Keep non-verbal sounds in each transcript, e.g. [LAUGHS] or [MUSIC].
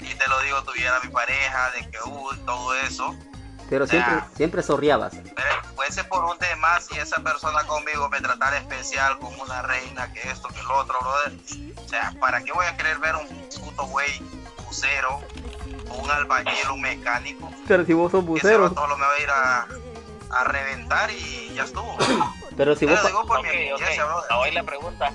y te lo digo, tuviera mi pareja, de que uh, todo eso. Pero siempre, siempre zorriabas. Pero fuese por un tema, si esa persona conmigo me tratara especial como una reina, que esto, que lo otro, brother. O sea, ¿para qué voy a querer ver un puto güey bucero, un albañil, un mecánico? Pero si vos sos bucero. Que solo me va a ir a, a reventar y ya estuvo. Pero si vos... Digo por okay, mi okay. Hoy la pregunta,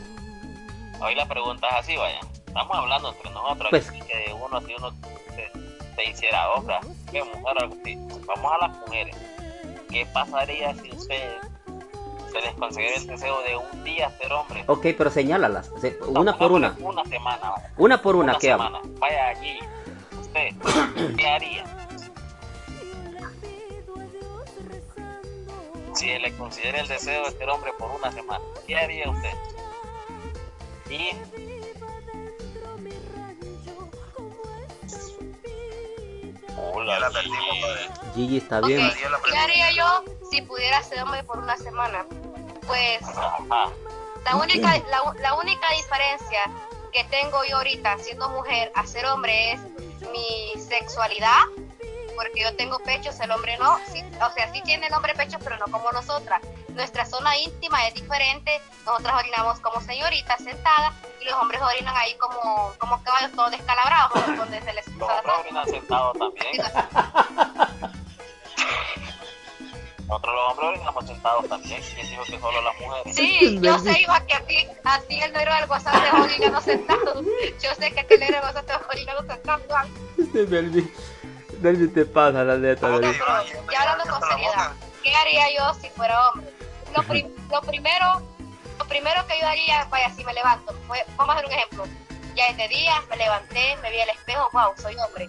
hoy la pregunta es así, vaya. Estamos hablando entre nosotros, pues, que uno si uno se, se hiciera obra, que mujer, si, vamos a las mujeres, ¿qué pasaría si usted se les consiguiera el deseo de un día ser hombre? Ok, pero señálalas, una por una. Una semana, vaya. Una por una, una ¿qué semana. Vaya allí, usted, [COUGHS] ¿qué haría? Si le considera el deseo de ser hombre por una semana, ¿qué haría usted? Y Hola, la perdimos, Gigi está bien. Okay. ¿Qué haría yo si pudiera ser hombre por una semana? Pues la única, la, la, única diferencia que tengo yo ahorita siendo mujer a ser hombre es mi sexualidad, porque yo tengo pechos, el hombre no. Sí, o sea, sí tiene el hombre pechos, pero no como nosotras. Nuestra zona íntima es diferente. Nosotras orinamos como señoritas sentadas y los hombres orinan ahí como, como caballos todos descalabrados, donde se les Los hombres orinan sentados también. Nosotros los hombres orinamos sentados también. ¿Quién dijo que solo las mujeres? Sí, yo sé, Iván, que a ti, a ti el negro del WhatsApp te orinando sentado. Yo sé que aquel negro del WhatsApp te orinando sentado, Iván. Delvi te pasa, la neta. Okay, ya hablando con seriedad, ¿qué haría yo si fuera hombre? Lo, pri lo primero lo primero que yo haría, vaya, si me levanto, vamos a hacer un ejemplo. Ya es de día, me levanté, me vi al espejo, wow, soy hombre.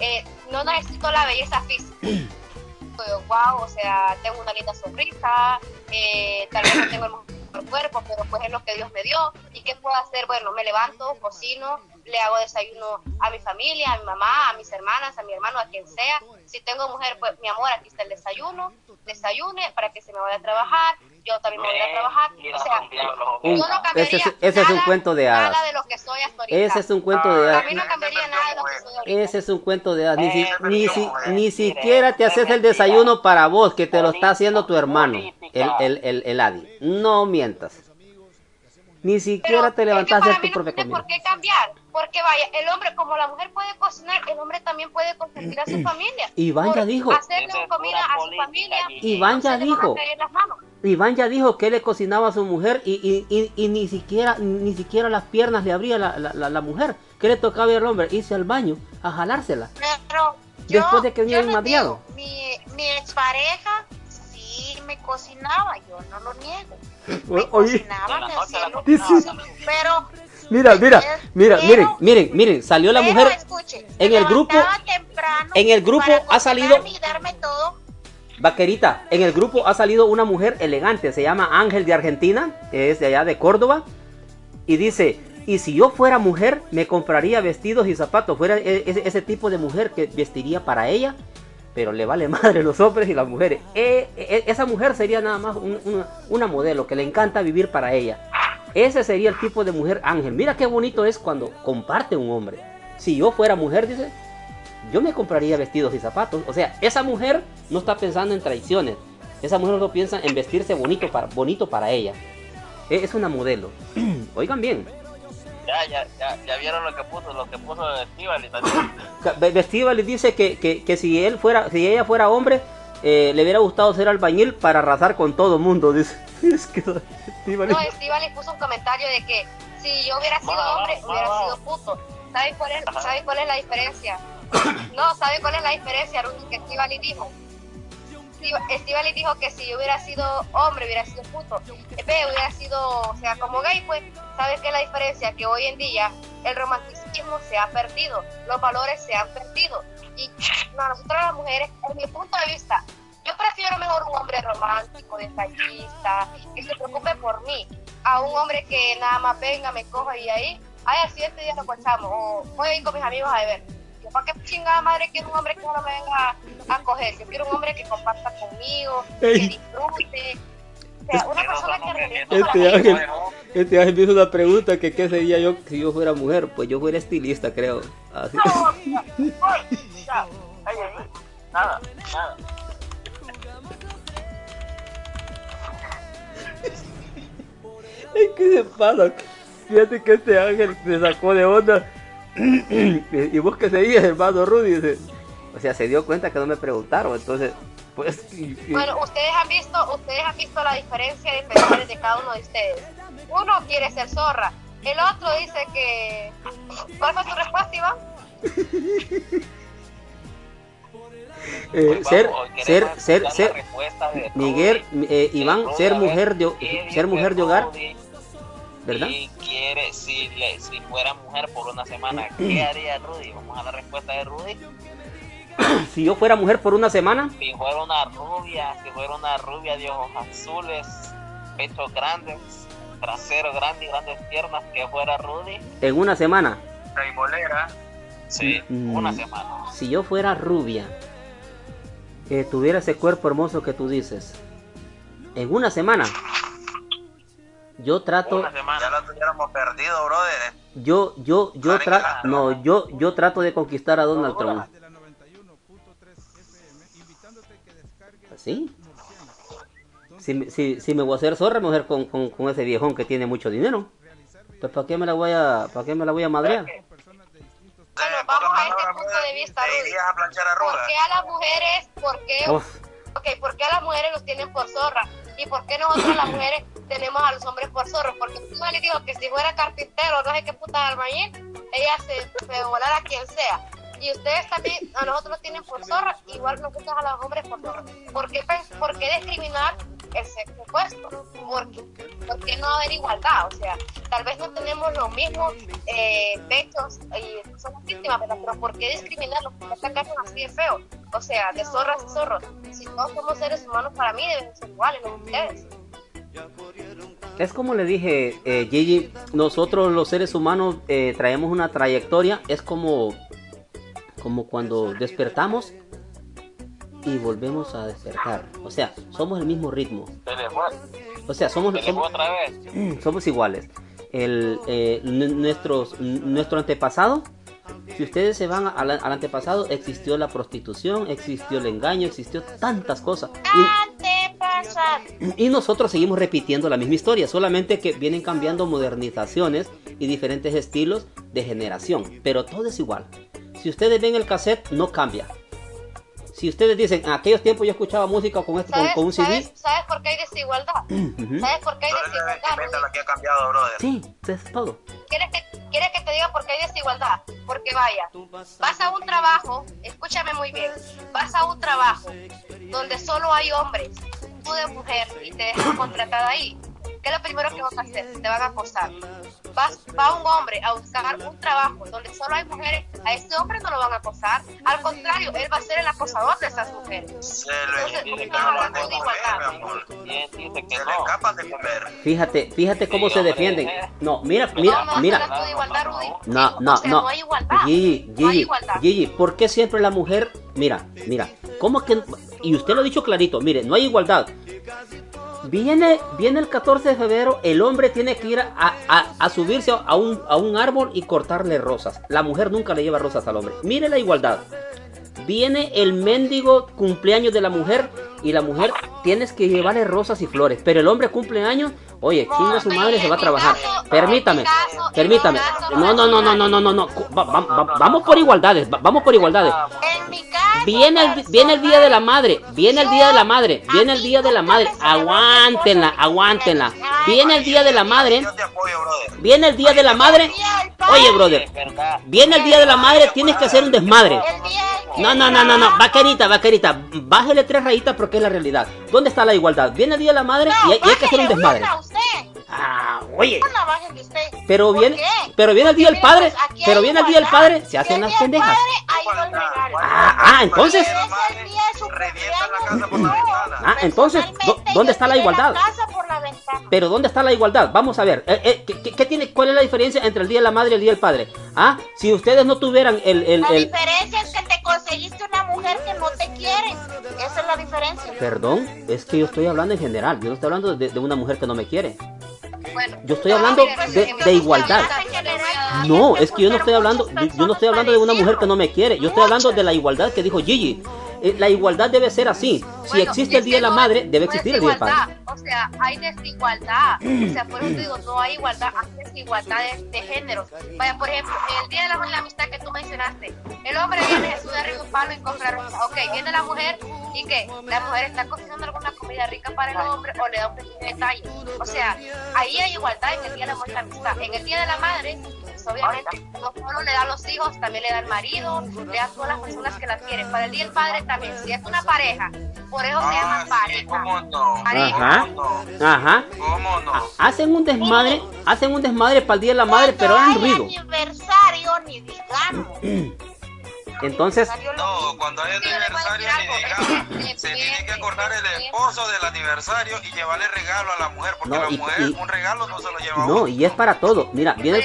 Eh, no necesito la belleza física. [CLEARS THROAT] wow, o sea, tengo una linda sonrisa, eh, tal vez no tengo el mejor cuerpo, pero pues es lo que Dios me dio. ¿Y qué puedo hacer? Bueno, me levanto, cocino, le hago desayuno a mi familia, a mi mamá, a mis hermanas, a mi hermano, a quien sea. Si tengo mujer, pues mi amor, aquí está el desayuno, desayune para que se me vaya a trabajar, yo también me voy a trabajar. O sea, un, yo no cambiaría ese, es, ese es un cuento de hadas. Nada de lo que soy hasta ahorita. Ese es un cuento de hadas. A mí no cambiaría nada de lo que soy ahorita. Ese es un cuento de hadas. Ni, si, ni, si, ni siquiera te haces el desayuno para vos, que te lo está haciendo tu hermano, el, el, el, el Adi. No mientas. Ni siquiera Pero te levantaste es a tu propia no comida. tiene por qué cambiar. Porque vaya, el hombre, como la mujer puede cocinar, el hombre también puede consentir a su [CLEARS THROAT] familia. Iván ya dijo. Hacerle comida a su familia. Iván ya no dijo. caer las manos. Iván ya dijo que le cocinaba a su mujer y, y, y, y ni siquiera ni siquiera las piernas le abría la, la, la, la mujer. ¿Qué le tocaba al hombre? Irse al baño a jalársela. Pero yo, Después de que venía madriado. digo, Mi, mi expareja sí me cocinaba, yo no lo niego. [LAUGHS] Me Oye, cocinaba, me hacía lo que- Pero mira, mira, mira, miren, miren, miren, salió la mujer escuche, en el grupo- temprano en el grupo ha salido- todo. Vaquerita, en el grupo ha salido una mujer elegante, se llama Ángel de Argentina, que es de allá de Córdoba, y dice, y si yo fuera mujer, me compraría vestidos y zapatos, fuera e- ese, ese tipo de mujer que vestiría para ella, pero le vale [LAUGHS] madre los hombres y las mujeres. E- e- esa mujer sería nada más un- una, una modelo que le encanta vivir para ella. Ese sería el tipo de mujer Ángel. Mira qué bonito es cuando comparte un hombre. Si yo fuera mujer, dice, yo me compraría vestidos y zapatos. O sea, esa mujer no está pensando en traiciones. Esa mujer no piensa en vestirse bonito para, bonito para ella. E- Es una modelo. [CLEARS THROAT] Oigan bien. Ya, ya, ya, ya vieron lo que puso, lo que puso Estivali también. [LAUGHS] Ca- Ve- Vestiva le dice que, que, que si él fuera, si ella fuera hombre, eh, le hubiera gustado ser albañil para arrasar con todo mundo. Dice. [LAUGHS] Es que No, Estivali puso un comentario de que si yo hubiera sido hombre, hubiera sido puto. ¿Saben cuál es, ¿saben cuál es la diferencia? [COUGHS] No, ¿saben cuál es la diferencia, Ruth? Que Estivali dijo. Estiva- Estivali dijo que si yo hubiera sido hombre, hubiera sido puto. Eh, Ve, hubiera sido, o sea, como gay, pues, ¿sabes qué es la diferencia? Que hoy en día el romanticismo se ha perdido, los valores se han perdido. Y no, nosotros las mujeres, en mi punto de vista, yo prefiero mejor un hombre romántico, detallista, que se preocupe por mí, a un hombre que nada más venga, me coja y ahí, ay, al siguiente día nos guachamos, o voy a ir con mis amigos a beber. Yo, ¿para qué chingada madre quiero un hombre que no me venga a coger? Yo quiero un hombre que comparta conmigo, que disfrute. O sea, una persona que realmente Este Ángel, Este Ángel me hizo una pregunta que qué sería yo si yo fuera mujer. Pues yo fuera estilista, creo. Así. Nada, nada. ¿Qué se pasa? Fíjate que este ángel se sacó de onda. [CLEARS THROAT] y vos qué seguías, hermano Rudy. O sea, se dio cuenta que no me preguntaron. Entonces, pues. Bueno, ustedes han visto, ustedes han visto la diferencia de pensares de cada uno de ustedes. Uno quiere ser zorra, el otro dice que. ¿Cuál fue su respuesta, Iván? [LAUGHS] Eh, ser, ser, ser, ser, Miguel, eh, Iván, ser mujer de, ser mujer de hogar, ¿verdad? Quiere, si, le, si fuera mujer por una semana, ¿qué [CLEARS THROAT] haría Rudy? Vamos a la respuesta de Rudy. [CLEARS THROAT] si yo fuera mujer por una semana. Si fuera una rubia, si fuera una rubia de ojos azules, pechos grandes, trasero grande y grandes piernas, que fuera Rudy. En una semana. Sí, mm, una semana. Si yo fuera rubia, que tuviera ese cuerpo hermoso que tú dices, en una semana, yo trato. Una semana. Ya lo tuviéramos perdido, brother. Yo, yo, yo trato. No, yo, yo trato de conquistar a Donald Trump. ¿Sí? Si, si, si me voy a hacer zorra, mujer con, con, con, ese viejón que tiene mucho dinero. Pues ¿para qué me la voy a, para qué me la voy a madrear? Bueno, vamos a este punto de vista, Rudy. ¿Por qué a las mujeres, por qué, okay, por qué a las mujeres los tienen por zorra? ¿Y por qué nosotros las [LAUGHS] mujeres tenemos a los hombres por zorros? Porque tú le dijo que si fuera carpintero, no sé qué puta albañil, ella se, se volara a quien sea y ustedes también a nosotros nos tienen por zorra, igual nos gustan a los hombres por zorra. ¿Por qué, ¿Por qué discriminar el sexo opuesto? ¿Por qué? ¿Por qué no haber igualdad? O sea, tal vez no tenemos los mismos eh, y somos víctimas, pero, ¿por qué discriminarlos? ¿Por qué sacarnos así de feo? O sea, de zorras y zorros. Si todos somos seres humanos, para mí deben ser iguales, no ustedes. Es como le dije, eh, Gigi, nosotros los seres humanos eh, traemos una trayectoria, es como como cuando despertamos y volvemos a despertar. O sea, somos el mismo ritmo. O sea, somos, [CLEARS THROAT] somos, iguales. El, eh, nuestros, nuestro antepasado, si ustedes se van al, antepasado, existió la prostitución, existió el engaño, existió tantas cosas. Y, y nosotros seguimos repitiendo la misma historia, solamente que vienen cambiando modernizaciones y diferentes estilos de generación, pero todo es igual. Si ustedes ven el cassette, no cambia. Si ustedes dicen, en aquellos tiempos yo escuchaba música con, este, con, un CD. ¿sabes, por qué hay desigualdad? [CLEARS THROAT] ¿Sabes por qué hay desigualdad? La que ha cambiado, brother. Sí, es todo. ¿Quieres que, ¿Quieres que te diga por qué hay desigualdad? Porque vaya, vas a un trabajo, escúchame muy bien, vas a un trabajo donde solo hay hombres, tú de mujer, y te dejan contratada ahí ¿qué es lo primero que vas a hacer? Te van a acosar. Vas, va un hombre a buscar un trabajo donde solo hay mujeres, a ese hombre no lo van a acosar. Al contrario, él va a ser el acosador de esas mujeres. Se le escapan de comer. Fíjate, fíjate cómo se defienden. No, mira, mira, mira. No, no, no. Gigi, Gigi, Gigi, ¿por qué siempre la mujer, mira, mira, cómo que, y usted lo ha dicho clarito, mire, no hay igualdad. Viene, viene el 14 de febrero, el hombre tiene que ir a, subirse a un, a un árbol y cortarle rosas. La mujer nunca le lleva rosas al hombre. Mire la igualdad. Viene el mendigo cumpleaños de la mujer y la mujer tienes que llevarle rosas y flores. Pero el hombre cumple años, oye, chinga su madre se va a trabajar. Permítame, permítame. No, no, no, no, no, no, no, no. vamos por igualdades, vamos por igualdades. Viene el, viene el día de la madre, viene el día de la madre, viene el día de la madre. Aguántenla, aguántenla. Viene el día de la madre. Viene el día de la madre. Oye, brother, viene el día de la madre, tienes que hacer un desmadre. No, no, no, no, no, vaquerita, vaquerita, bájele tres rayitas porque es la realidad. ¿Dónde está la igualdad? Viene el día de la madre y, hay, que hacer un desmadre. Ah, oye. Pero viene, pero viene el día del padre, pero viene el día del padre, se hacen las pendejas. Ah, ah, entonces. Ah, entonces, ¿dónde está la igualdad? Pero ¿dónde está la igualdad? Vamos a ver, eh, eh, ¿qué, qué, tiene, ¿cuál es la diferencia entre el día de la madre y el día del padre? Ah, si ustedes no tuvieran el... el, la diferencia es que te conseguiste una mujer que no te quiere. Esa es la diferencia. Perdón, es que yo estoy hablando en general, yo no estoy hablando de, de una mujer que no me quiere. Yo estoy hablando de, de igualdad. No, es que yo no estoy hablando, yo no estoy hablando de una mujer que no me quiere. Yo estoy hablando de la igualdad que dijo Gigi. Eh, la igualdad debe ser así. Si existe el Día de la Madre, debe existir el Día del Padre. O sea, hay desigualdad. O sea, por eso digo, no hay igualdad, hay desigualdad de, género. Vaya, por ejemplo, el Día de la, la Amistad que tú mencionaste, el hombre viene, Jesús de arriba un palo y compra ropa. Ok, viene la mujer y que la mujer está cocinando alguna comida rica para el hombre o le da un pequeño detalle. O sea, ahí hay igualdad en el Día de la Amistad. En el Día de la Madre, obviamente no solo le da a los hijos, también le da al marido, le da a todas las personas que la quieren. Para el día del padre también, si es una pareja, por eso se llama ah, pareja. ¿Cómo no? Ajá. Ajá. ¿Cómo no? Hacen un desmadre, hacen un desmadre para el día de la madre, pero es ruido. aniversario ni digamos. [CLEARS THROAT] Entonces. No, cuando hay aniversario [LAUGHS] se tiene que acordar el esposo del aniversario y llevarle regalo a la mujer, porque la mujer un regalo no se lo lleva No, y es para todo. Mira, viene el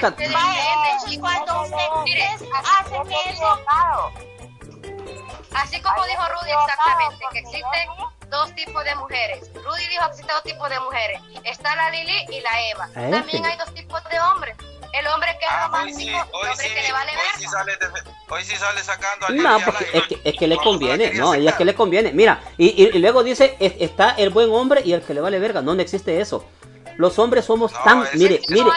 cuando ustedes hacen eso, así como dijo Rudy exactamente, que existen dos tipos de mujeres. Rudy dijo que existen dos tipos de mujeres. Está la Lili y la Eva. También hay dos tipos de hombres. El hombre que es ah, romántico, hoy sí, el que le vale hoy sí sale, hoy sí sale sacando al No, porque es que, es que le conviene, no, y es que le conviene. Mira, y, y, luego dice, está el buen hombre y el que le vale verga. No, no existe eso. Los hombres somos tan, mire, mire,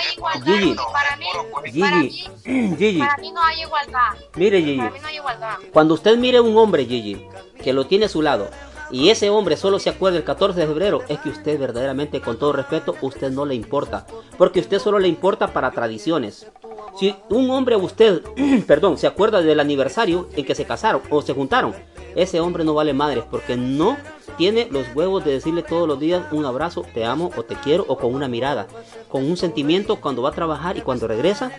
Gigi, para mí, Gigi, [CLEARS THROAT] Gigi, para mí no hay igualdad. Mire, Gigi, para mí no hay igualdad. cuando usted mire un hombre, Gigi, que lo tiene a su lado, y ese hombre solo se acuerda el 14 de febrero, es que usted verdaderamente, con todo respeto, usted no le importa. Porque usted solo le importa para tradiciones. Si un hombre usted, [CLEARS THROAT] perdón, se acuerda del aniversario en que se casaron o se juntaron, ese hombre no vale madres porque no tiene los huevos de decirle todos los días un abrazo, te amo o te quiero o con una mirada, con un sentimiento cuando va a trabajar y cuando regresa,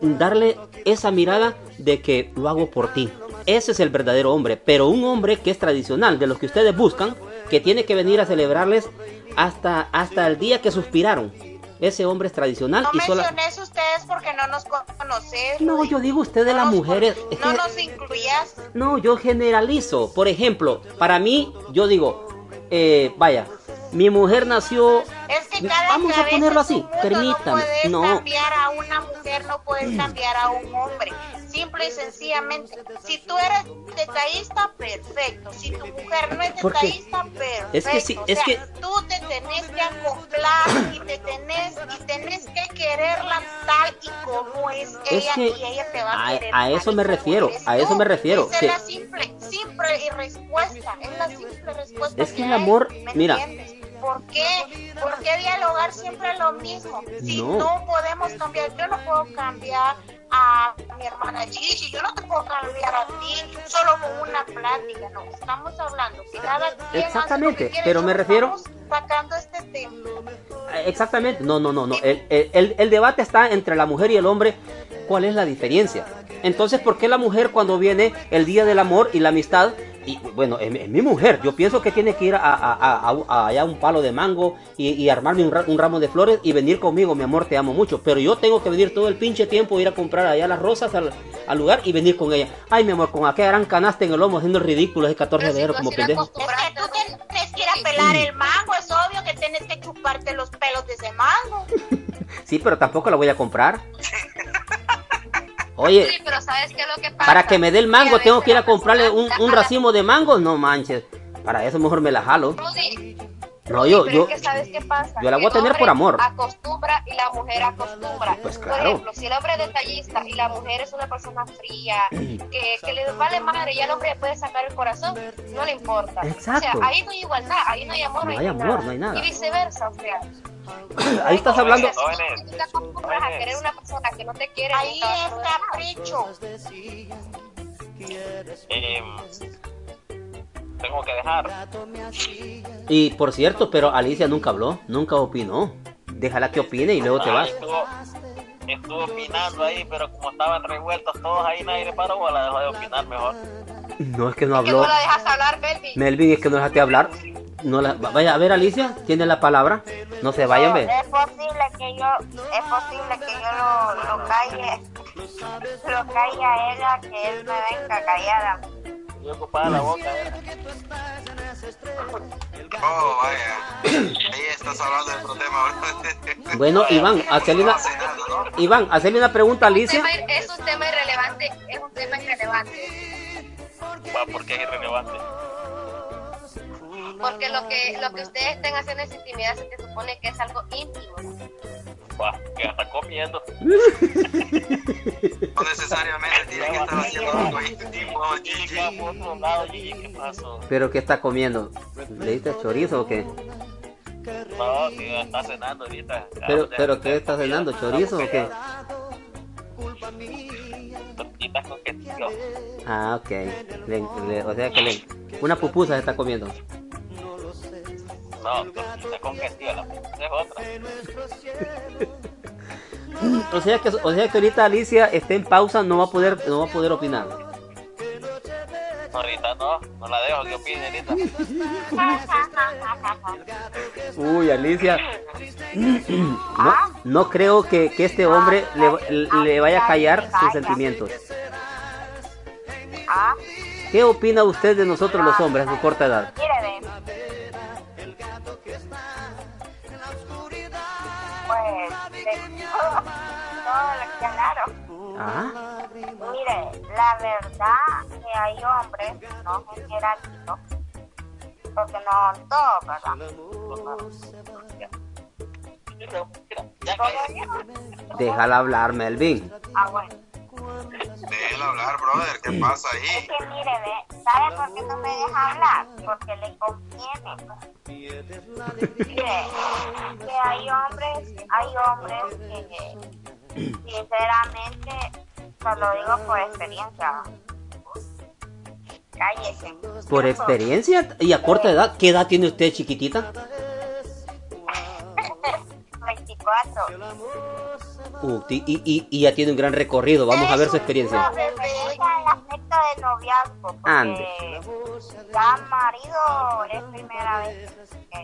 darle esa mirada de que lo hago por ti. Ese es el verdadero hombre, pero un hombre que es tradicional, de los que ustedes buscan, que tiene que venir a celebrarles hasta, hasta el día que suspiraron. Ese hombre es tradicional. No y menciones ustedes porque no nos conoces. No, yo digo ustedes las mujeres. No nos incluyas. No, yo generalizo. Por ejemplo, para mí, yo digo, eh, vaya, mi mujer nació. Es que cada Vamos a ponerlo así, permítame. No puedes cambiar a una mujer, no puedes cambiar a un hombre. Simple y sencillamente. Si tú eres detallista, perfecto. Si tu mujer no es detallista, perfecto. Es que sí, es que. Tú te tenés que acoplar y te tenés, y tenés que quererla tal y como es, ella y ella te va a, querer. A eso me refiero, a eso me refiero. Esa es la simple, simple y respuesta. Es la simple respuesta. Es que, el amor, mira. ¿Por qué? ¿Por qué dialogar siempre lo mismo? Si no. podemos cambiar, yo no puedo cambiar a mi hermana Gigi, yo no te puedo cambiar a ti solo con una plática, no, estamos hablando que cada Exactamente, pero me refiero sacando este tema. Exactamente, no, no, no, no. El, el, el, debate está entre la mujer y el hombre. ¿Cuál es la diferencia? Entonces, ¿por qué la mujer cuando viene el día del amor y la amistad y bueno, es, mi mujer. Yo pienso que tiene que ir a, a, allá un palo de mango y, armarme un, ramo de flores y venir conmigo, mi amor, te amo mucho. Pero yo tengo que venir todo el pinche tiempo, ir a comprar allá las rosas al, lugar y venir con ella. Ay, mi amor, con aquella gran canasta en el lomo haciendo el ridículo ese 14 de enero como pendejo. Es que tú tienes que ir a pelar el mango, es obvio que tienes que chuparte los pelos de ese mango. [LAUGHS] sí, pero tampoco la voy a comprar. [LAUGHS] Oye, para que me dé el mango, tengo que ir a comprarle un, un racimo de mango. No manches, para eso mejor me la jalo. No, yo, yo, ¿sabes qué pasa? yo la voy a tener por amor. Acostumbra y la mujer acostumbra. Pues claro. Por ejemplo, si el hombre es detallista y la mujer es una persona fría, [CLEARS THROAT] que, que le vale madre y el hombre le puede sacar el corazón, no le importa. Exacto. O sea, ahí no hay igualdad, ahí no hay amor, no, hay, amor, no hay nada. Y viceversa, o sea. Ahí estás hablando. Si tú te acostumbras a querer una persona que no te quiere, ahí es capricho. Eh, tengo que dejar. Y por cierto, pero Alicia nunca habló, nunca opinó. Déjala que opine y luego te vas. Estuvo, opinando ahí, pero como estaban revueltos todos ahí, nadie le paró, la dejó de opinar mejor. No, es que no habló. no la dejas hablar, Melvin? Melvin, es que no dejaste hablar. No la, vaya, a ver, Alicia, tiene la palabra. No se vayan, no, Es posible que yo, es posible que yo lo, lo calle, [LAUGHS] lo calle a ella, que él me venga callada ocupada la boca. ¿eh? Oh, vaya. Ahí estás hablando de otro tema. Bueno, Iván, hacerle una, Iván, hacerle una pregunta a Alicia. Es un tema irrelevante, es un tema irrelevante. ¿Por qué es irrelevante? Porque lo que, lo que ustedes estén haciendo en intimidad se supone que es algo íntimo. Que está comiendo. [LAUGHS] no necesariamente tiene que estar haciendo algo íntimo. ¿Qué pasó? ¿Pero qué está comiendo? ¿Le diste chorizo o qué? No, sí, está cenando ahorita. ¿Pero, pero qué está cenando? ¿Chorizo o qué? Tortitas con quesillo. Ah, ok. o sea que le, una pupusa se está comiendo. No, tortita con quesillo, la pupusa es otra. [LAUGHS] o sea que o sea que ahorita Alicia está en pausa, no va a poder no va a poder opinar. No, la dejo que opine ahorita. Uy, Alicia. No, no creo que, que este hombre le, le, vaya a callar sus sentimientos. ¿Qué opina usted de nosotros los hombres a su corta edad? ¿Ah? La verdad que hay hombres, no generalizo, porque no todos, ¿verdad? Déjala hablar, Melvin. Ah, bueno. Déjala hablar, brother, ¿qué pasa ahí? Es que mire, ve, ¿sabe por qué no me deja hablar? Porque le conviene. mire, que hay hombres, hay hombres que Sinceramente, lo digo por experiencia. Cállese. ¿Por experiencia? ¿Y a corta edad? ¿Qué edad tiene usted, chiquitita? [LAUGHS] 24. Uh, y, y, y, ya tiene un gran recorrido. Vamos a ver su experiencia. No, en aspecto de noviazgo. Ande. Ya marido es primera vez que,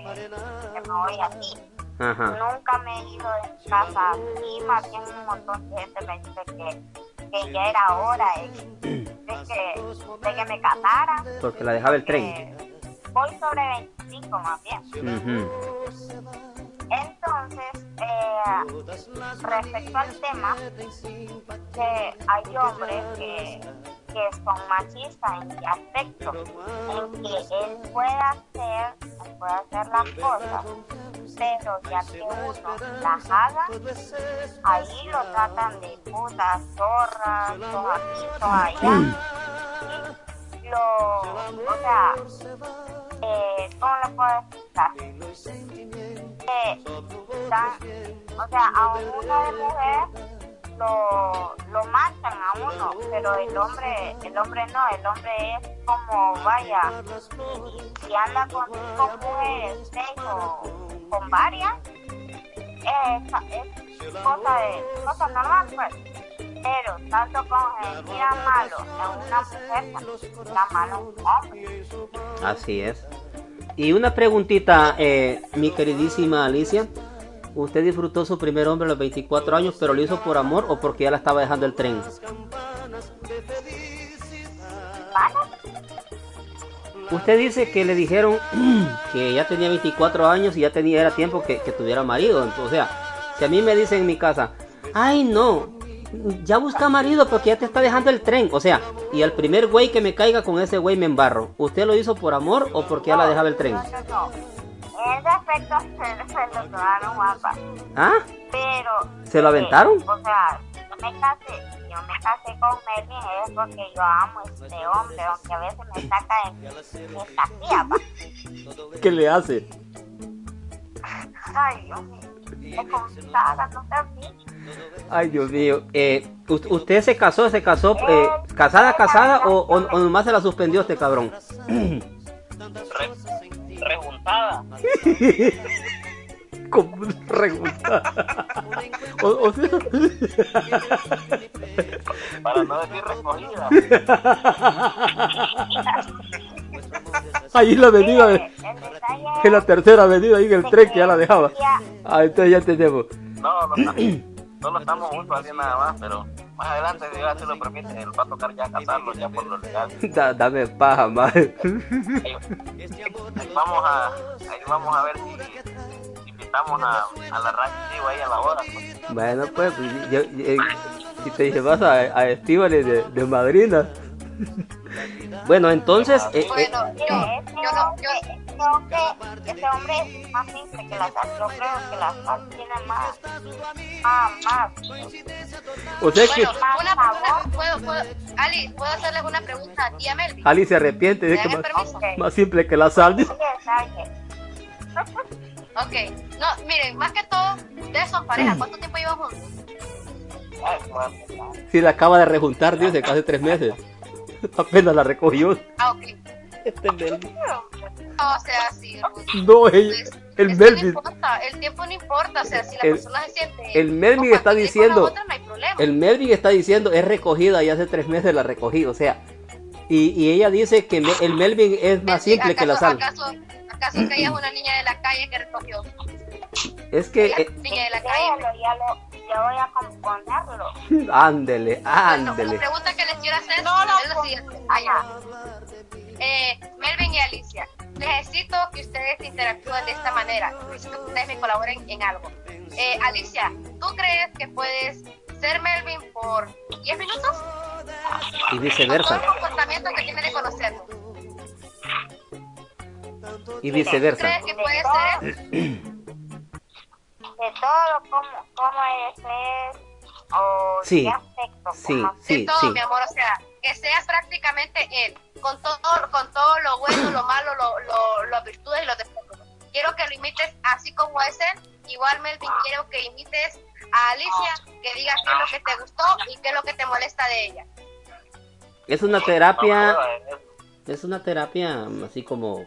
me voy aquí. Nunca me he ido de casa y más bien un montón de gente me dice que, que ya era hora de, que, de que me casara. Porque la dejaba el tren. Voy sobre 25 más bien. Entonces, eh, respecto al tema, que hay hombres que, que son machistas en qué aspecto, en que él puede hacer, puede hacer las cosas pero ya que uno las haga, ahí lo tratan de puta, zorra, son aquí, son allá. Y lo, o sea, eh, ¿cómo lo puedo explicar? Eh, o sea, a uno de mujer lo, matan a uno, pero el hombre, el hombre no, el hombre es como, vaya, si anda con cinco mujeres, con varias, es, es cosa, de, cosa normal, pues. Pero tanto con energía malo en una mujer, la malo hombre. Así es. Y una preguntita, eh, mi queridísima Alicia. ¿Usted disfrutó su primer hombre a los 24 años, pero lo hizo por amor o porque ya la estaba dejando el tren? Usted dice que le dijeron [CLEARS THROAT] que ya tenía 24 años y ya tenía era tiempo que, tuviera marido. o sea, si a mí me dicen en mi casa, ay no, ya busca marido porque ya te está dejando el tren. O sea, y el primer güey que me caiga con ese güey me embarro. ¿Usted lo hizo por amor o porque ya la dejaba el tren? En ese aspecto se, lo tomaron guapa. ¿Ah? Pero. ¿Se lo aventaron? o sea, yo me casé yo me casé con Melvin es porque yo amo a este hombre, aunque a veces me saca de mi tía, ¿Qué le hace? Ay, Dios mío. Ay, Dios mío. Eh, ¿Usted se casó, se casó, eh, casada, casada o, o, o, nomás se la suspendió este cabrón? [CLEARS THROAT] [LAUGHS] Como pregunta. o, o sea... Para no decir recogida. Ahí la avenida, en la tercera avenida, ahí en el tren que ya la dejaba. Ah, entonces ya tenemos. No, no, solo estamos juntos así nada más, pero más adelante, si Dios así lo permite, él va a tocar ya casarlo ya por lo legal. [LAUGHS] dame paja, madre. Ahí, vamos a, ahí vamos a ver si invitamos a, a la radio ahí a la hora. Pues. Bueno, pues, yo, yo, si te llevas a, a Estíbales de, de madrina. [LAUGHS] bueno, entonces... Eh, bueno, eh, yo, yo, no, yo, hombre, ese hombre es más simple que la sal. Yo creo que la sal tiene más. Ah, más. O sea que. Bueno, una, una, ¿puedo, puedo, Ali, ¿puedo hacerles una pregunta a ti a Melvin? Ali se arrepiente de que más, okay. más, simple que la sal. ok, no, miren, más que todo, ustedes son pareja. ¿Cuánto tiempo llevan juntos? Sí, la acaba de rejuntar, Dios, de casi tres meses. [LAUGHS] Apenas la recogió. Ah, ok. Este Melvin. No, o sea, sí. [LAUGHS] No, el, el Melvin. No el tiempo no importa, o sea, si la el, persona se siente. El Melvin está diciendo. Otra, no el Melvin está diciendo, es recogida y hace tres meses la recogí, o sea. Y, y ella dice que me, el Melvin es más simple que la sal. ¿Acaso, acaso que ella es una niña de la calle que recogió? Es que. Eh, niña de la calle. Ya lo, yo voy a componerlo. Ándele, [LAUGHS] ándele. Bueno, la pregunta que les quiero hacer no, no, es la siguiente. Allá. Eh, Melvin y Alicia, necesito que ustedes interactúen de esta manera. Necesito que ustedes me colaboren en algo. Eh, Alicia, ¿tú crees que puedes ser Melvin por 10 minutos? Y viceversa. Con todo el comportamiento que tiene de conocerlo. Y viceversa. ¿Crees que puede ser? De todo, cómo, cómo es, o sí, aspecto, sí, sí, de todo, sí. mi amor, o sea, que seas prácticamente él con todo, con todo lo bueno, lo malo, lo, lo, las virtudes y los defectos. Quiero que lo imites así como es él. Igual, Melvin, quiero que imites a Alicia, que digas qué es lo que te gustó y qué es lo que te molesta de ella. Es una terapia, es una terapia así como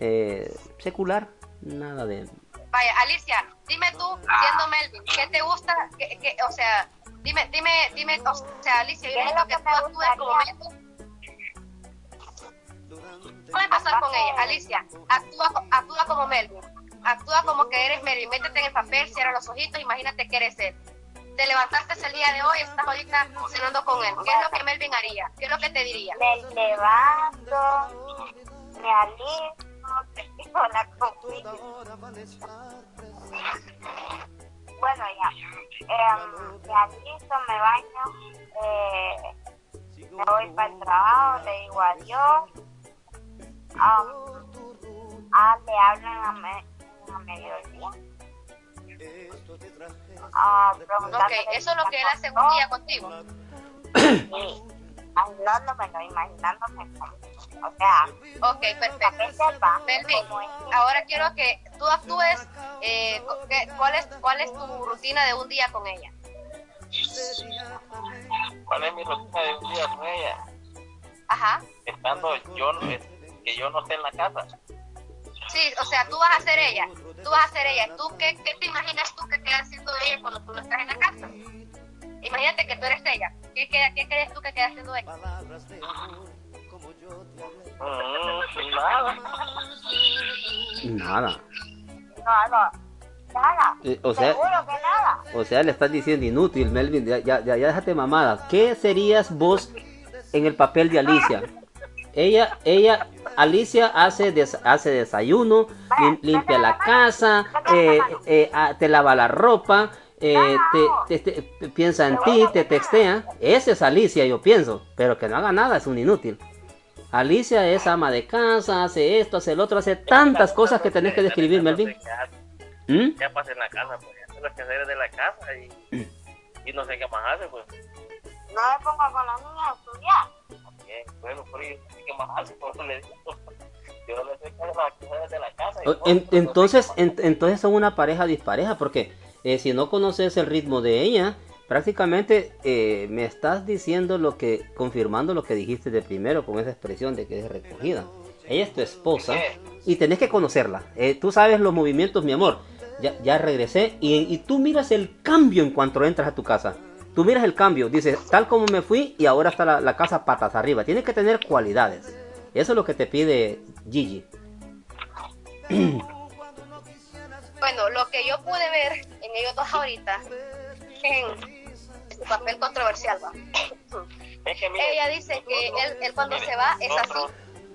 eh, secular, nada de... Vaya, Alicia, dime tú, siendo Melvin, ¿qué te gusta? ¿Qué, qué, o sea, dime, dime, dime, o sea, Alicia, yo necesito que tú actúes como Melvin puede pasar con ella. Alicia, actúa, actúa como Melvin. Actúa como que eres Melvin. Métete en el papel, cierra los ojitos, imagínate que eres él. Te levantaste el día de hoy, estás ahorita cenando con él. ¿Qué es lo que Melvin haría? ¿Qué es lo que te diría? Me levanto, me alisto, [LAUGHS] la comida. Bueno, ya. Eh, me alisto, me baño, eh, me voy para el trabajo, le digo adiós Ah, ah, le hablan a, me, a mediodía. Ah, ok, eso es lo que él hace un día contigo. Sí, imaginándomelo, imaginándome. O sea, ok, perfecto. Melvin, ahora quiero que tú actúes. Eh, ¿cuál, es, ¿Cuál es tu rutina de un día con ella? ¿Cuál es mi rutina de un día con ella? Ajá. Estando yo, que yo no esté en la casa. Sí, o sea, tú vas a ser ella, tú vas a ser ella. ¿Tú qué, qué te imaginas tú que queda haciendo ella cuando tú no estás en la casa? Imagínate que tú eres ella. ¿Qué, qué, qué crees tú que queda haciendo ella? Mm, nada. Nada. Nada. Nada. Eh, o sea, Seguro que nada. O sea, le estás diciendo inútil, Melvin. Ya, ya, ya déjate mamada. ¿Qué serías vos en el papel de Alicia? Ella, ella, Alicia hace, des, hace desayuno, lim, limpia la casa, eh, eh, te lava la ropa, eh, te, te, te, piensa en ti, te textea. Esa es Alicia, yo pienso, pero que no haga nada es un inútil. Alicia es ama de casa, hace esto, hace el otro, hace tantas cosas que tenés que describir, Melvin. ¿Mm? Ya pasa en la casa, pues, hace los quehaceres de la casa y, y no sé qué más hace, pues. No me pongo con la niña a estudiar. Bien, bueno, por ahí, ¿qué más hace? Por eso le digo. [LAUGHS] Yo le sé que hace las quehaceres de la casa. Y en, entonces, en, entonces son una pareja dispareja, porque eh, si no conoces el ritmo de ella, prácticamente eh, me estás diciendo lo que, confirmando lo que dijiste de primero con esa expresión de que es recogida. Ella es tu esposa y tenés que conocerla. Eh, tú sabes los movimientos, mi amor. Ya, ya regresé y, y, tú miras el cambio en cuanto entras a tu casa. Tú miras el cambio, dices, tal como me fui y ahora está la, la casa patas arriba. Tienes que tener cualidades. Eso es lo que te pide Gigi. [CLEARS THROAT] Bueno, lo que yo pude ver en ellos dos ahorita en su papel controversial, ¿va? [CLEARS THROAT] Ella dice que él, él cuando se va es así.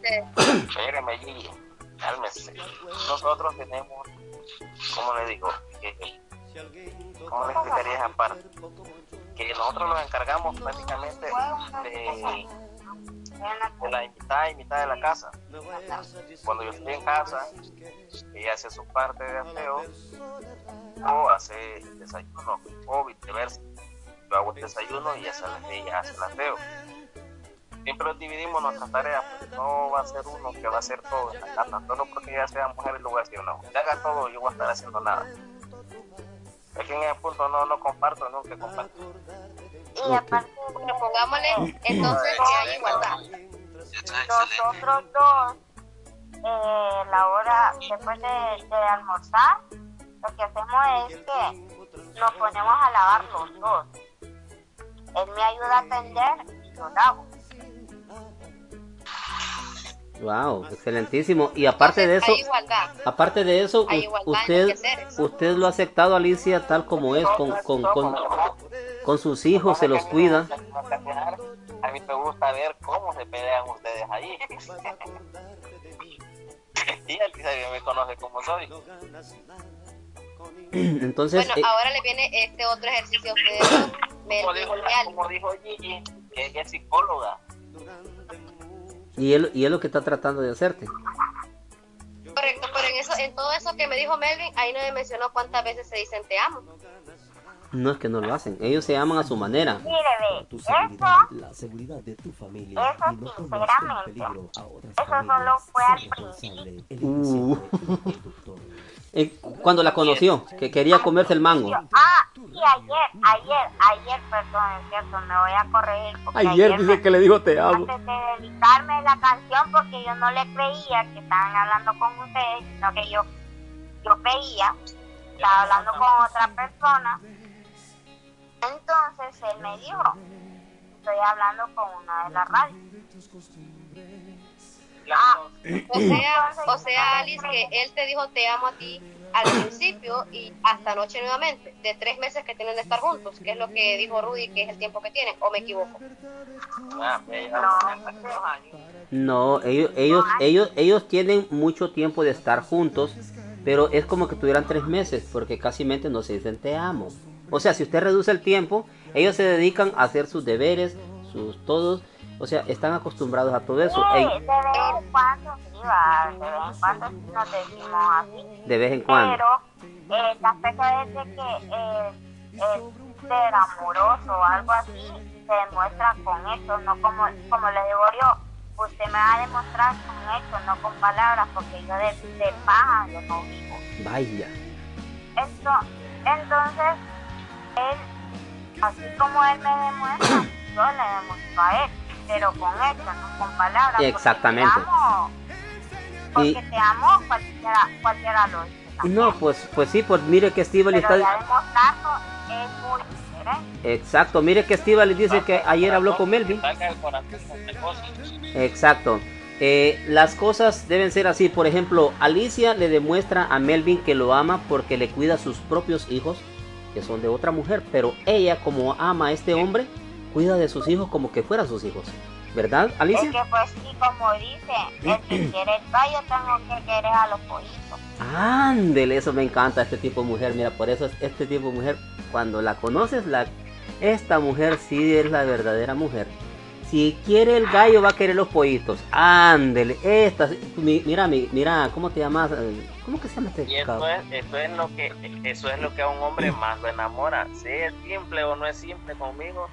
[CLEARS THROAT] Espéreme, Gigi, cálmese. Nosotros tenemos, ¿cómo le digo? ¿Cómo le explicaría esa parte? Que nosotros nos encargamos prácticamente de la mitad y mitad de la casa. Cuando yo estoy en casa, ella hace su parte de aseo o hace desayuno o viceversa. Yo hago el desayuno y ella hace el aseo. Siempre dividimos nuestras tareas, pues, no va a ser uno que va a hacer todo casa, solo porque ella sea mujer y lo voy a decir, no, que haga todo, yo voy a estar haciendo nada. Es que en ese punto no, no comparto, no que comparto. Y aparte, bueno, pongámosle entonces que hay igualdad. Nosotros dos, eh, la hora después de, de, almorzar, lo que hacemos es que nos ponemos a lavar los dos. Él me ayuda a atender y yo lavo. Wow, excelentísimo. Y aparte de eso, aparte de eso, usted, usted lo ha aceptado, Alicia, tal como es, con, con, con, con sus hijos, se los cuida. A mí me gusta ver cómo se pelean ustedes ahí. [LAUGHS] y Alicia me conoce como soy. [CLEARS THROAT] Entonces, bueno, eh, ahora le viene este otro ejercicio que como, dijo, como dijo Gigi, que ella es psicóloga. Y él, y es lo que está tratando de hacerte. Correcto, pero en, eso, en todo eso que me dijo Melvin, ahí no me mencionó cuántas veces se dicen te amo. No es que no lo hacen, ellos se aman a su manera. Mire, ve, eso, la seguridad de tu familia eso y no sinceramente, peligro a otras eso solo fue al principio. Uh. [LAUGHS] Eh, Cuando la conoció, que quería comerse el mango. Ah, sí, ayer, ayer, ayer, perdón, es cierto, me voy a corregir. porque Ayer dice me- que le dijo te amo. Antes de dedicarme la canción, porque yo no le creía que estaban hablando con ustedes, sino que yo, yo creía, estaba hablando con otra persona. Entonces él me dijo, estoy hablando con una de las radios. Ah, O sea, o sea, Alice, que él te dijo te amo a ti al principio y hasta anoche nuevamente, de tres meses que tienen de estar juntos, que es lo que dijo Rudy, que es el tiempo que tienen, o me equivoco. Ah. No, ellos, ellos, ellos, ellos tienen mucho tiempo de estar juntos, pero es como que tuvieran tres meses, porque casi mente no se dicen te amo. O sea, si usted reduce el tiempo, ellos se dedican a hacer sus deberes, sus todos, o sea, están acostumbrados a todo eso. sí, de vez en cuando sí, va, de vez en cuando sí nos decimos así. de vez en cuando. Pero eh, el aspecto es de que eh, el ser amoroso o algo así se demuestra con hechos, no como, como le digo yo, usted me va a demostrar con hechos, no con palabras, porque yo de, de paja yo no vivo. Vaya. Esto, entonces, él, así como él me demuestra, yo le demuestro a él, pero con hechos, no con palabras. porque Exactamente. Te amo, porque Y- te amo, cualquiera, cualquiera lo dice. No, pues, pues sí, pues mire que Estivali está... es muy diferente. Exacto, mire que Estivali dice que ayer habló con Melvin. Exacto. Eh, las cosas deben ser así. Por ejemplo, Alicia le demuestra a Melvin que lo ama porque le cuida a sus propios hijos, que son de otra mujer. Pero ella, como ama a este hombre, cuida de sus hijos como que fueran sus hijos. ¿Verdad, Es Alicia? que pues sí, como dice, el que [CLEARS THROAT] quiere el gallo tengo que querer a los pollitos. Ándele, eso me encanta, este tipo de mujer. Mira, por eso es este tipo de mujer, cuando la conoces, la, esta mujer sí es la verdadera mujer. Si quiere el gallo, va a querer los pollitos. Ándele, esta, mi- mira, mi- mira, ¿cómo te llamas? ¿Cómo que se llama este Y eso es, eso es lo que eso es lo que a un hombre más lo enamora. Si es simple o no es simple conmigo,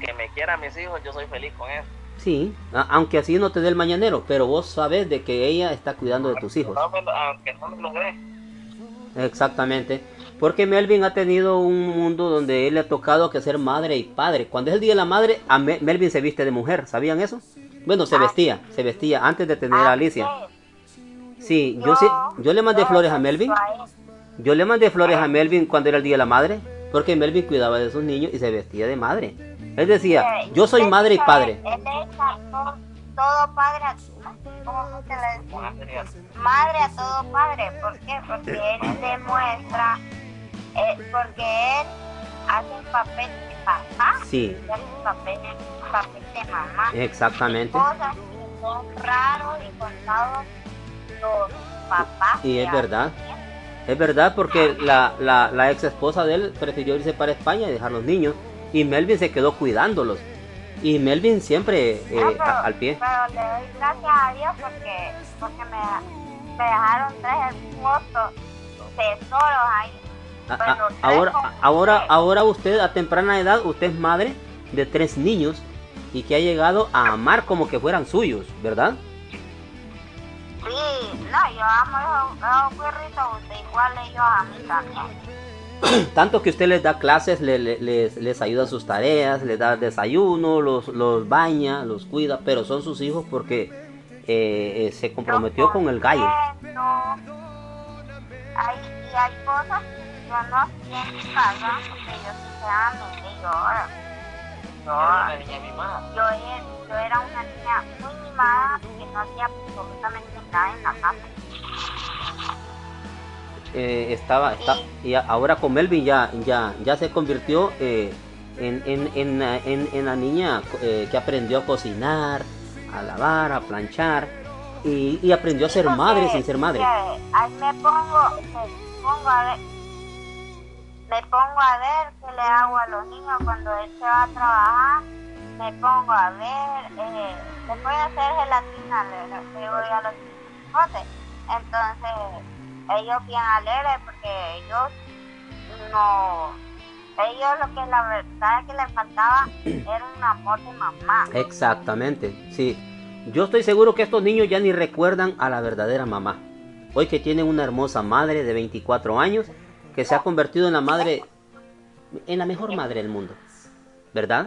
que me quiera a mis hijos, yo soy feliz con eso. Sí, aunque así no te dé el mañanero, pero vos sabes de que ella está cuidando de tus hijos. Aunque no me lo dé. Exactamente. Porque Melvin ha tenido un mundo donde él le ha tocado que ser madre y padre. Cuando es el día de la madre, a Me- Melvin se viste de mujer. ¿Sabían eso? Bueno, se vestía, se vestía antes de tener a Alicia. Sí, yo sí, yo le mandé flores a Melvin. Yo le mandé flores a Melvin cuando era el día de la madre, porque Melvin cuidaba de sus niños y se vestía de madre. Él decía, yo soy madre y padre. Él es a todo, todo padre, a, ¿cómo se le dice? Madre a todo padre. ¿Por qué? Porque él demuestra, eh, porque él hacen papel de papá sí. y hacen papel, papel de mamá. Exactamente. Cosas que son raros y contados los papás. Y es verdad. Es verdad porque la, la, la ex esposa de él prefirió irse para España y dejar los niños. Y Melvin se quedó cuidándolos. Y Melvin siempre eh, No, pero, a- al pie. Pero le doy gracias a Dios porque, porque me, me dejaron tres hermosos tesoros ahí. A- a- ahora, ahora, usted. ahora usted a temprana edad, usted es madre de tres niños y que ha llegado a amar como que fueran suyos, ¿verdad? Sí, no, yo amo a esos, esos perritos, igual ellos a mí también. [CLEARS THROAT] Tanto que usted les da clases, le- le- les, les ayuda a sus tareas, les da desayuno, los, los baña, los cuida, pero son sus hijos porque eh, eh, se comprometió con el gallo. Hay, y hay cosas que yo no hacía en mi casa porque yo sinceramente era una yo, niña mimada. yo, era, yo era una niña muy mimada que no hacía absolutamente nada en la casa. Eh, estaba, está, y ahora con Melvin ya, ya, ya se convirtió eh, en, en, en, en- la niña eh, que aprendió a cocinar, a lavar, a planchar y, y aprendió a ser madre sin ser madre. Ahí me pongo, me pongo a ver, me pongo a ver qué le hago a los niños cuando él se va a trabajar. Me pongo a ver, eh, les voy a hacer gelatina, le, le doy a los chicotes. Entonces, ellos bien alegres porque ellos no, ellos lo que la verdad que les faltaba era un amor de mamá. Exactamente, sí. Yo estoy seguro que estos niños ya ni recuerdan a la verdadera mamá. Hoy que tienen una hermosa madre de 24 años que se ha convertido en la madre, en la mejor madre del mundo. ¿Verdad?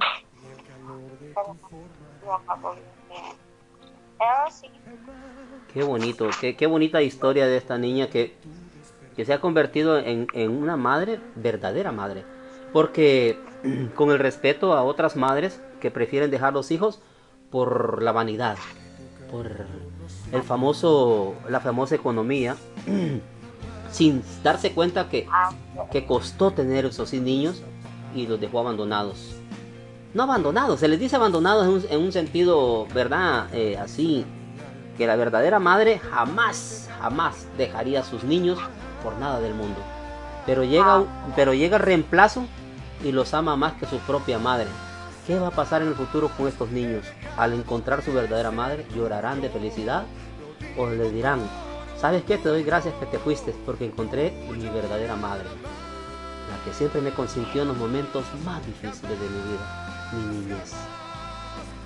Sí. Qué bonito, qué, qué bonita historia de esta niña que, que se ha convertido en, en una madre, verdadera madre. Porque [CLEARS THROAT] con el respeto a otras madres que prefieren dejar los hijos por la vanidad, por el famoso, la famosa economía, [CLEARS THROAT] sin darse cuenta que, que costó tener esos niños y los dejó abandonados. No abandonados, se les dice abandonados en un, en un sentido, ¿verdad? Eh, así, que la verdadera madre jamás, jamás dejaría a sus niños por nada del mundo. Pero llega, pero llega el reemplazo y los ama más que su propia madre. ¿Qué va a pasar en el futuro con estos niños? Al encontrar su verdadera madre, llorarán de felicidad o le dirán, ¿sabes qué? Te doy gracias que te fuiste porque encontré mi verdadera madre, la que siempre me consintió en los momentos más difíciles de mi vida, mi niñez.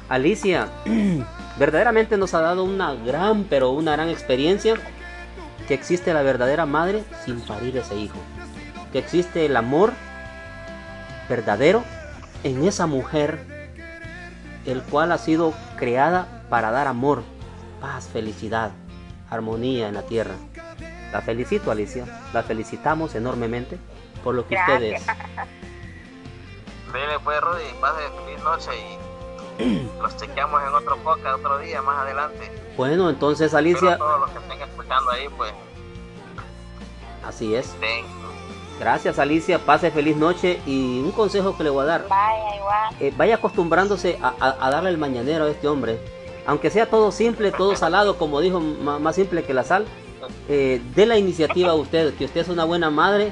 Alicia, [CLEARS THROAT] verdaderamente nos ha dado una gran, pero una gran experiencia que existe la verdadera madre sin parir ese hijo. Que existe el amor verdadero en esa mujer, el cual ha sido creada para dar amor, paz, felicidad, armonía en la tierra. La felicito, Alicia. La felicitamos enormemente por lo que usted es. [LAUGHS] Dile pues Rudy, pase feliz noche y [CLEARS THROAT] los chequeamos en otro podcast otro día más adelante. Bueno, entonces, Espero Alicia, todos los que estén escuchando ahí pues así es. estén Gracias, Alicia. Pase feliz noche. Y un consejo que le voy a dar. Vaya, igual. eh, vaya acostumbrándose a, a- a darle el mañanero a este hombre. Aunque sea todo simple, todo salado, como dijo, más simple que la sal. Eh, dé la iniciativa a usted, que usted es una buena madre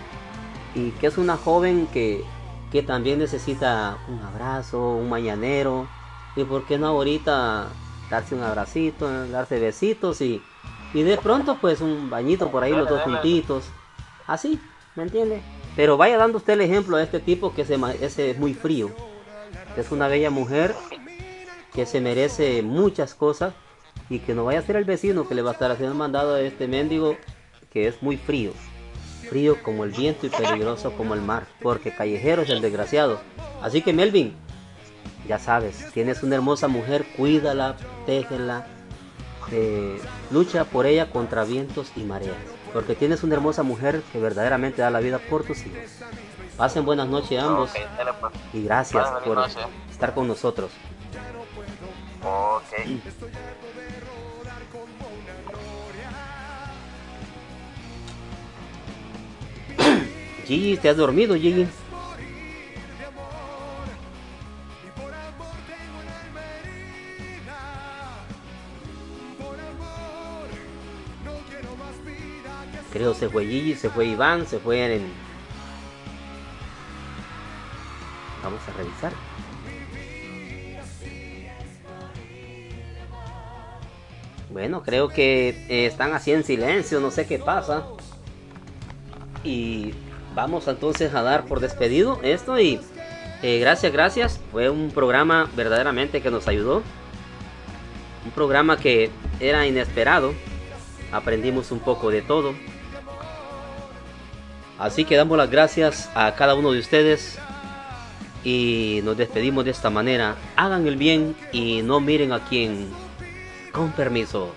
y que es una joven que, que también necesita un abrazo, un mañanero. Y por qué no ahorita darse un abracito, darse besitos y, y de pronto pues un bañito por ahí los dos juntitos. Así, ¿me entiende? Pero vaya dando usted el ejemplo a este tipo que ma- ese es muy frío. Es una bella mujer que se merece muchas cosas y que no vaya a ser el vecino que le va a estar haciendo mandado a este mendigo que es muy frío. Frío como el viento y peligroso como el mar, porque callejero es el desgraciado. Así que Melvin, ya sabes, tienes una hermosa mujer, cuídala, tégela, eh, lucha por ella contra vientos y mareas, porque tienes una hermosa mujer que verdaderamente da la vida por tus hijos. Pasen buenas noches ambos pues. y gracias Buenas por noches. estar con nosotros. Ok. [CLEARS THROAT] Gigi, ¿te has dormido, Gigi? Se fue Gigi, se fue Iván, se fue en... Vamos a revisar. Bueno, creo que eh, están así en silencio, no sé qué pasa. Y vamos entonces a dar por despedido esto y eh, gracias, gracias. Fue un programa verdaderamente que nos ayudó. Un programa que era inesperado. Aprendimos un poco de todo. Así que damos las gracias a cada uno de ustedes y nos despedimos de esta manera. Hagan el bien y no miren a quien. Con permiso.